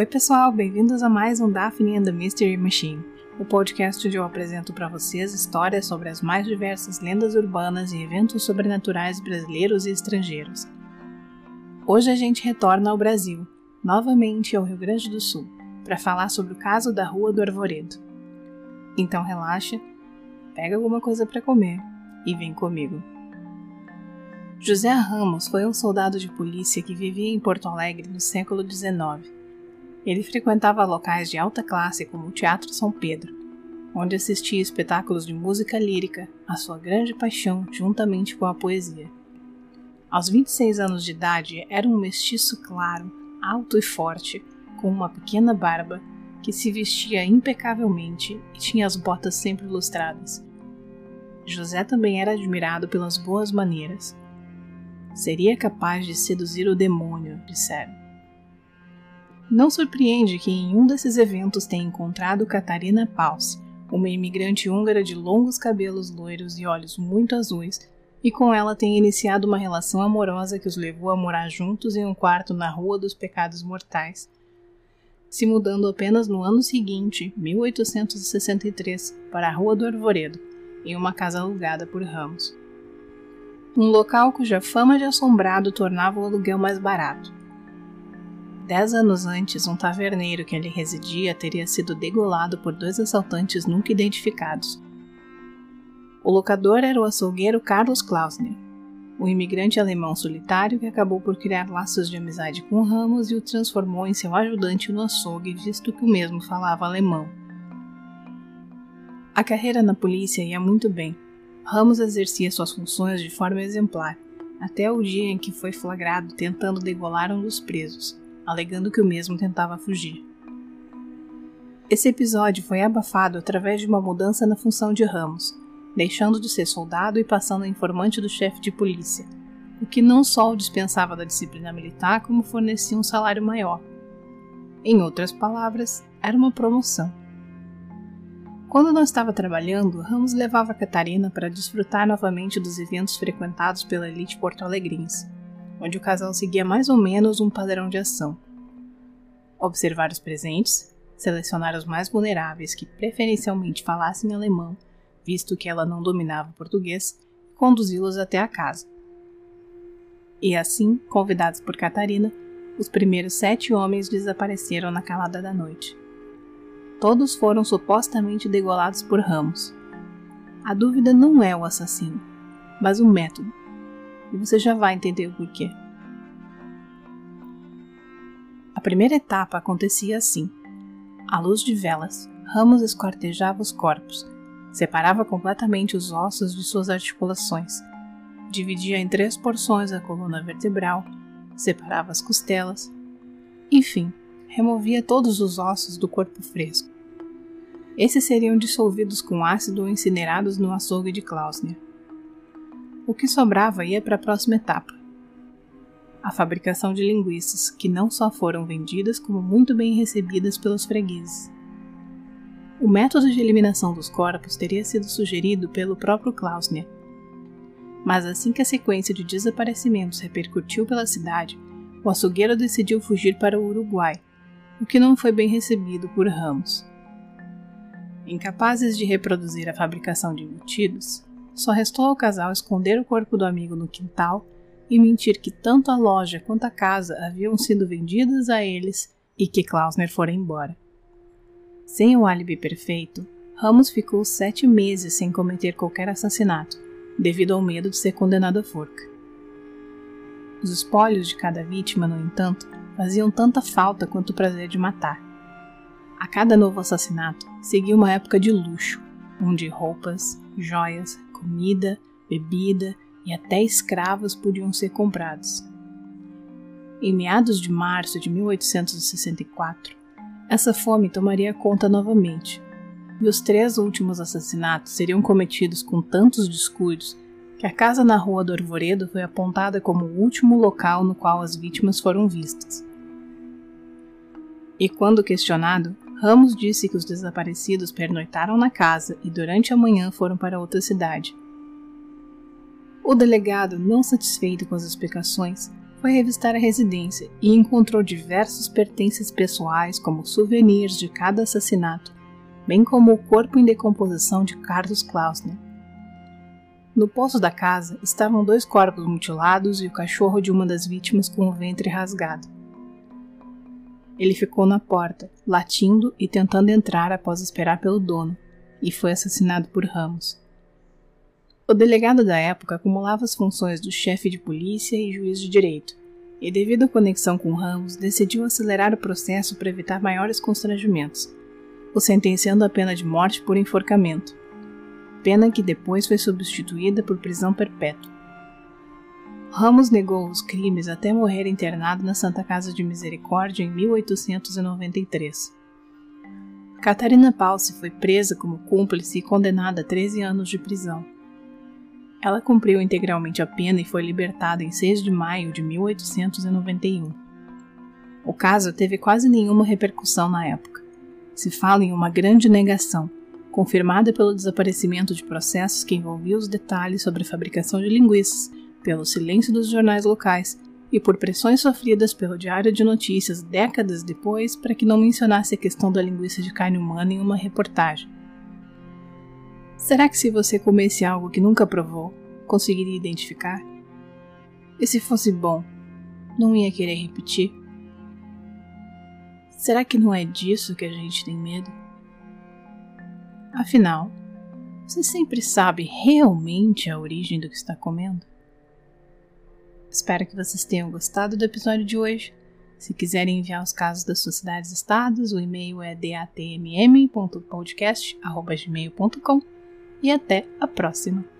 Oi, pessoal, bem-vindos a mais um Daphne and the Mystery Machine, o podcast onde eu apresento para vocês histórias sobre as mais diversas lendas urbanas e eventos sobrenaturais brasileiros e estrangeiros. Hoje a gente retorna ao Brasil, novamente ao Rio Grande do Sul, para falar sobre o caso da Rua do Arvoredo. Então relaxa, pega alguma coisa para comer e vem comigo. José Ramos foi um soldado de polícia que vivia em Porto Alegre no século XIX ele frequentava locais de alta classe como o Teatro São Pedro, onde assistia espetáculos de música lírica, a sua grande paixão juntamente com a poesia. Aos 26 anos de idade, era um mestiço claro, alto e forte, com uma pequena barba, que se vestia impecavelmente e tinha as botas sempre lustradas. José também era admirado pelas boas maneiras. Seria capaz de seduzir o demônio, disseram. Não surpreende que em um desses eventos tenha encontrado Catarina Paus, uma imigrante húngara de longos cabelos loiros e olhos muito azuis, e com ela tenha iniciado uma relação amorosa que os levou a morar juntos em um quarto na Rua dos Pecados Mortais, se mudando apenas no ano seguinte, 1863, para a Rua do Arvoredo, em uma casa alugada por Ramos. Um local cuja fama de assombrado tornava o aluguel mais barato. Dez anos antes, um taverneiro que ali residia teria sido degolado por dois assaltantes nunca identificados. O locador era o açougueiro Carlos Klausner, um imigrante alemão solitário que acabou por criar laços de amizade com Ramos e o transformou em seu ajudante no açougue, visto que o mesmo falava alemão. A carreira na polícia ia muito bem. Ramos exercia suas funções de forma exemplar, até o dia em que foi flagrado tentando degolar um dos presos alegando que o mesmo tentava fugir. Esse episódio foi abafado através de uma mudança na função de Ramos, deixando de ser soldado e passando a informante do chefe de polícia, o que não só o dispensava da disciplina militar, como fornecia um salário maior. Em outras palavras, era uma promoção. Quando não estava trabalhando, Ramos levava Catarina para desfrutar novamente dos eventos frequentados pela elite porto-alegrense onde o casal seguia mais ou menos um padrão de ação. Observar os presentes, selecionar os mais vulneráveis que preferencialmente falassem alemão, visto que ela não dominava português, e conduzi-los até a casa. E assim, convidados por Catarina, os primeiros sete homens desapareceram na calada da noite. Todos foram supostamente degolados por Ramos. A dúvida não é o assassino, mas o método e você já vai entender o porquê. A primeira etapa acontecia assim. À luz de velas, Ramos esquartejava os corpos, separava completamente os ossos de suas articulações, dividia em três porções a coluna vertebral, separava as costelas, enfim, removia todos os ossos do corpo fresco. Esses seriam dissolvidos com ácido ou incinerados no açougue de Klausner. O que sobrava ia para a próxima etapa. A fabricação de linguiças, que não só foram vendidas, como muito bem recebidas pelos fregueses. O método de eliminação dos corpos teria sido sugerido pelo próprio Klausner. Mas assim que a sequência de desaparecimentos repercutiu pela cidade, o açougueiro decidiu fugir para o Uruguai, o que não foi bem recebido por Ramos. Incapazes de reproduzir a fabricação de embutidos, só restou ao casal esconder o corpo do amigo no quintal e mentir que tanto a loja quanto a casa haviam sido vendidas a eles e que Klausner fora embora. Sem o álibi perfeito, Ramos ficou sete meses sem cometer qualquer assassinato, devido ao medo de ser condenado à forca. Os espólios de cada vítima, no entanto, faziam tanta falta quanto o prazer de matar. A cada novo assassinato seguia uma época de luxo, onde roupas, joias, comida, bebida e até escravos podiam ser comprados. Em meados de março de 1864, essa fome tomaria conta novamente, e os três últimos assassinatos seriam cometidos com tantos descuidos que a casa na Rua do Arvoredo foi apontada como o último local no qual as vítimas foram vistas. E quando questionado, Ramos disse que os desaparecidos pernoitaram na casa e durante a manhã foram para outra cidade. O delegado, não satisfeito com as explicações, foi revistar a residência e encontrou diversos pertences pessoais, como souvenirs de cada assassinato, bem como o corpo em decomposição de Carlos Klausner. No poço da casa estavam dois corpos mutilados e o cachorro de uma das vítimas com o ventre rasgado. Ele ficou na porta, latindo e tentando entrar após esperar pelo dono, e foi assassinado por Ramos. O delegado da época acumulava as funções do chefe de polícia e juiz de direito, e devido à conexão com Ramos, decidiu acelerar o processo para evitar maiores constrangimentos, o sentenciando a pena de morte por enforcamento, pena que depois foi substituída por prisão perpétua. Ramos negou os crimes até morrer internado na Santa Casa de Misericórdia em 1893. Catarina Palse foi presa como cúmplice e condenada a 13 anos de prisão. Ela cumpriu integralmente a pena e foi libertada em 6 de maio de 1891. O caso teve quase nenhuma repercussão na época. Se fala em uma grande negação, confirmada pelo desaparecimento de processos que envolviam os detalhes sobre a fabricação de linguiças pelo silêncio dos jornais locais e por pressões sofridas pelo Diário de Notícias décadas depois para que não mencionasse a questão da linguiça de carne humana em uma reportagem. Será que se você comesse algo que nunca provou, conseguiria identificar? E se fosse bom, não ia querer repetir? Será que não é disso que a gente tem medo? Afinal, você sempre sabe realmente a origem do que está comendo? Espero que vocês tenham gostado do episódio de hoje. Se quiserem enviar os casos das suas cidades e estados, o e-mail é datmm.podcast.gmail.com e até a próxima!